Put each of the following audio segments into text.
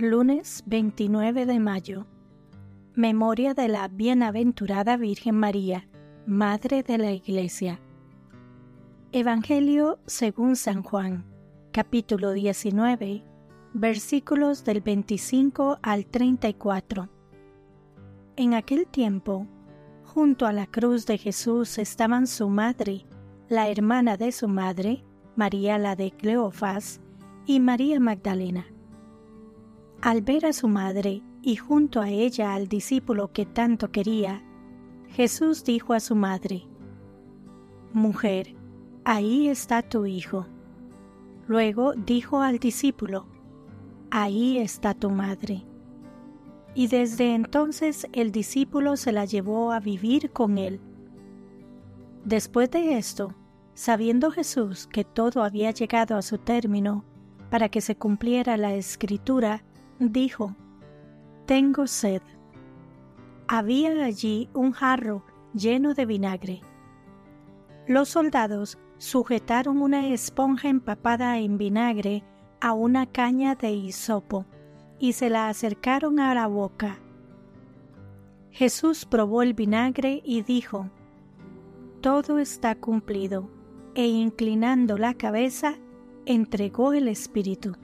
lunes 29 de mayo. Memoria de la Bienaventurada Virgen María, Madre de la Iglesia. Evangelio según San Juan, capítulo 19, versículos del 25 al 34. En aquel tiempo, junto a la cruz de Jesús estaban su madre, la hermana de su madre, María la de Cleofás, y María Magdalena. Al ver a su madre y junto a ella al discípulo que tanto quería, Jesús dijo a su madre, Mujer, ahí está tu hijo. Luego dijo al discípulo, Ahí está tu madre. Y desde entonces el discípulo se la llevó a vivir con él. Después de esto, sabiendo Jesús que todo había llegado a su término, para que se cumpliera la escritura, dijo, Tengo sed. Había allí un jarro lleno de vinagre. Los soldados sujetaron una esponja empapada en vinagre a una caña de hisopo y se la acercaron a la boca. Jesús probó el vinagre y dijo, Todo está cumplido, e inclinando la cabeza, entregó el Espíritu.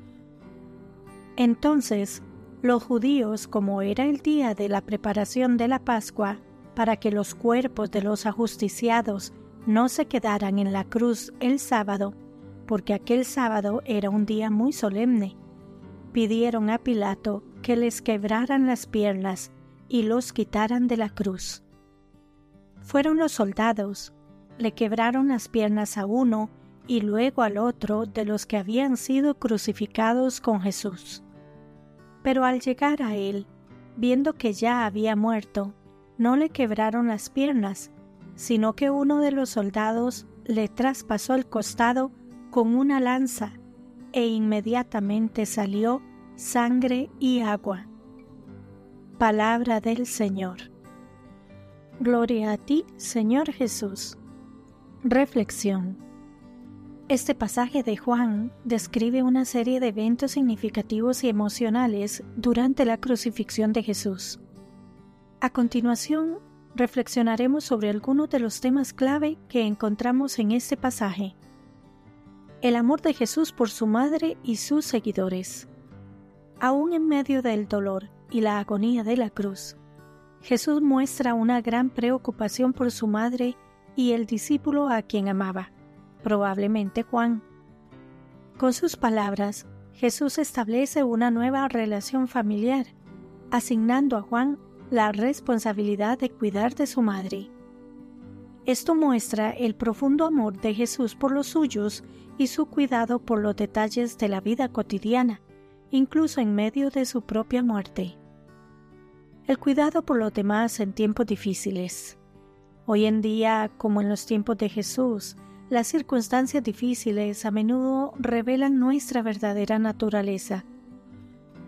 Entonces los judíos, como era el día de la preparación de la Pascua, para que los cuerpos de los ajusticiados no se quedaran en la cruz el sábado, porque aquel sábado era un día muy solemne, pidieron a Pilato que les quebraran las piernas y los quitaran de la cruz. Fueron los soldados, le quebraron las piernas a uno y luego al otro de los que habían sido crucificados con Jesús. Pero al llegar a él, viendo que ya había muerto, no le quebraron las piernas, sino que uno de los soldados le traspasó el costado con una lanza, e inmediatamente salió sangre y agua. Palabra del Señor. Gloria a ti, Señor Jesús. Reflexión. Este pasaje de Juan describe una serie de eventos significativos y emocionales durante la crucifixión de Jesús. A continuación, reflexionaremos sobre algunos de los temas clave que encontramos en este pasaje. El amor de Jesús por su madre y sus seguidores. Aún en medio del dolor y la agonía de la cruz, Jesús muestra una gran preocupación por su madre y el discípulo a quien amaba probablemente Juan. Con sus palabras, Jesús establece una nueva relación familiar, asignando a Juan la responsabilidad de cuidar de su madre. Esto muestra el profundo amor de Jesús por los suyos y su cuidado por los detalles de la vida cotidiana, incluso en medio de su propia muerte. El cuidado por los demás en tiempos difíciles. Hoy en día, como en los tiempos de Jesús, las circunstancias difíciles a menudo revelan nuestra verdadera naturaleza.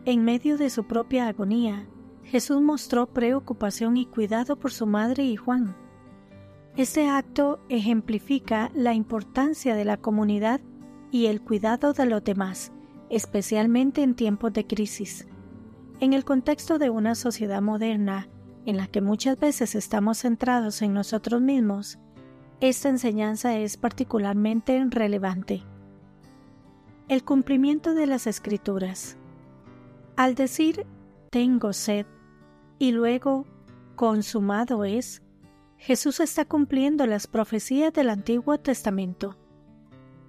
En medio de su propia agonía, Jesús mostró preocupación y cuidado por su madre y Juan. Este acto ejemplifica la importancia de la comunidad y el cuidado de los demás, especialmente en tiempos de crisis. En el contexto de una sociedad moderna, en la que muchas veces estamos centrados en nosotros mismos, esta enseñanza es particularmente relevante. El cumplimiento de las escrituras. Al decir tengo sed y luego consumado es, Jesús está cumpliendo las profecías del Antiguo Testamento.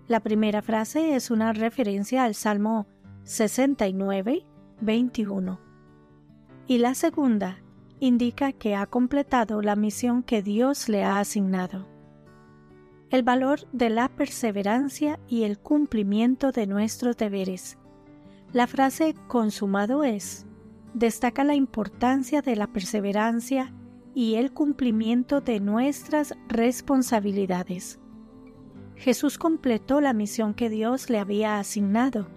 La primera frase es una referencia al Salmo 69, 21. Y la segunda indica que ha completado la misión que Dios le ha asignado el valor de la perseverancia y el cumplimiento de nuestros deberes. La frase consumado es destaca la importancia de la perseverancia y el cumplimiento de nuestras responsabilidades. Jesús completó la misión que Dios le había asignado,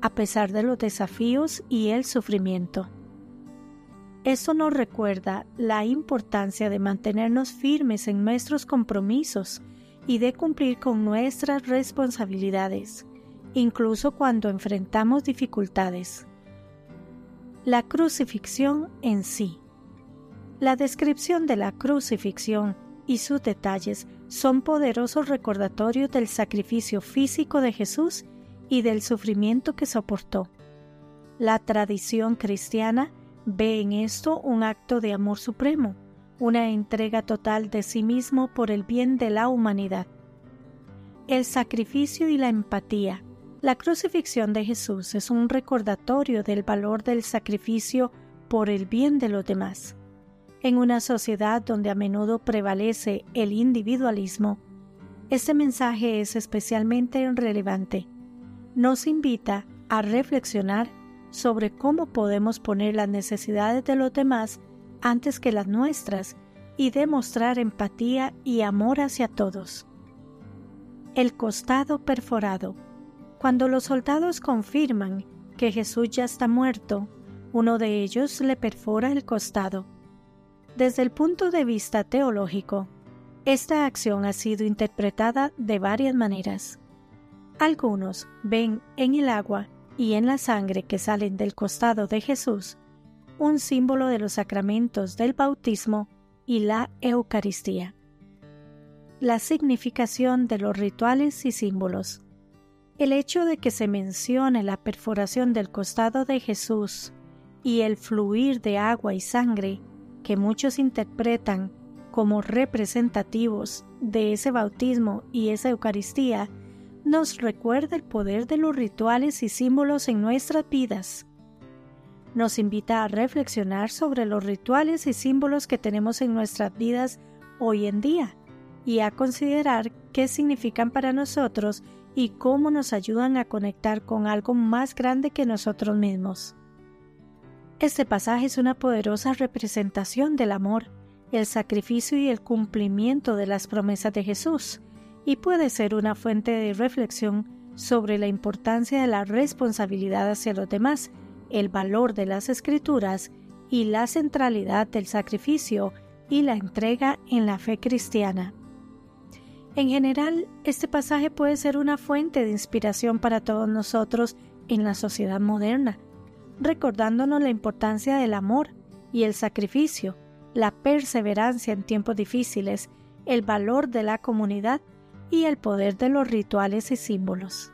a pesar de los desafíos y el sufrimiento. Eso nos recuerda la importancia de mantenernos firmes en nuestros compromisos y de cumplir con nuestras responsabilidades, incluso cuando enfrentamos dificultades. La crucifixión en sí. La descripción de la crucifixión y sus detalles son poderosos recordatorios del sacrificio físico de Jesús y del sufrimiento que soportó. La tradición cristiana ve en esto un acto de amor supremo, una entrega total de sí mismo por el bien de la humanidad. El sacrificio y la empatía. La crucifixión de Jesús es un recordatorio del valor del sacrificio por el bien de los demás. En una sociedad donde a menudo prevalece el individualismo, este mensaje es especialmente relevante. Nos invita a reflexionar sobre cómo podemos poner las necesidades de los demás antes que las nuestras y demostrar empatía y amor hacia todos. El costado perforado. Cuando los soldados confirman que Jesús ya está muerto, uno de ellos le perfora el costado. Desde el punto de vista teológico, esta acción ha sido interpretada de varias maneras. Algunos ven en el agua y en la sangre que salen del costado de Jesús un símbolo de los sacramentos del bautismo y la Eucaristía. La significación de los rituales y símbolos. El hecho de que se mencione la perforación del costado de Jesús y el fluir de agua y sangre, que muchos interpretan como representativos de ese bautismo y esa Eucaristía, nos recuerda el poder de los rituales y símbolos en nuestras vidas. Nos invita a reflexionar sobre los rituales y símbolos que tenemos en nuestras vidas hoy en día y a considerar qué significan para nosotros y cómo nos ayudan a conectar con algo más grande que nosotros mismos. Este pasaje es una poderosa representación del amor, el sacrificio y el cumplimiento de las promesas de Jesús, y puede ser una fuente de reflexión sobre la importancia de la responsabilidad hacia los demás, el valor de las escrituras y la centralidad del sacrificio y la entrega en la fe cristiana. En general, este pasaje puede ser una fuente de inspiración para todos nosotros en la sociedad moderna, recordándonos la importancia del amor y el sacrificio, la perseverancia en tiempos difíciles, el valor de la comunidad y el poder de los rituales y símbolos.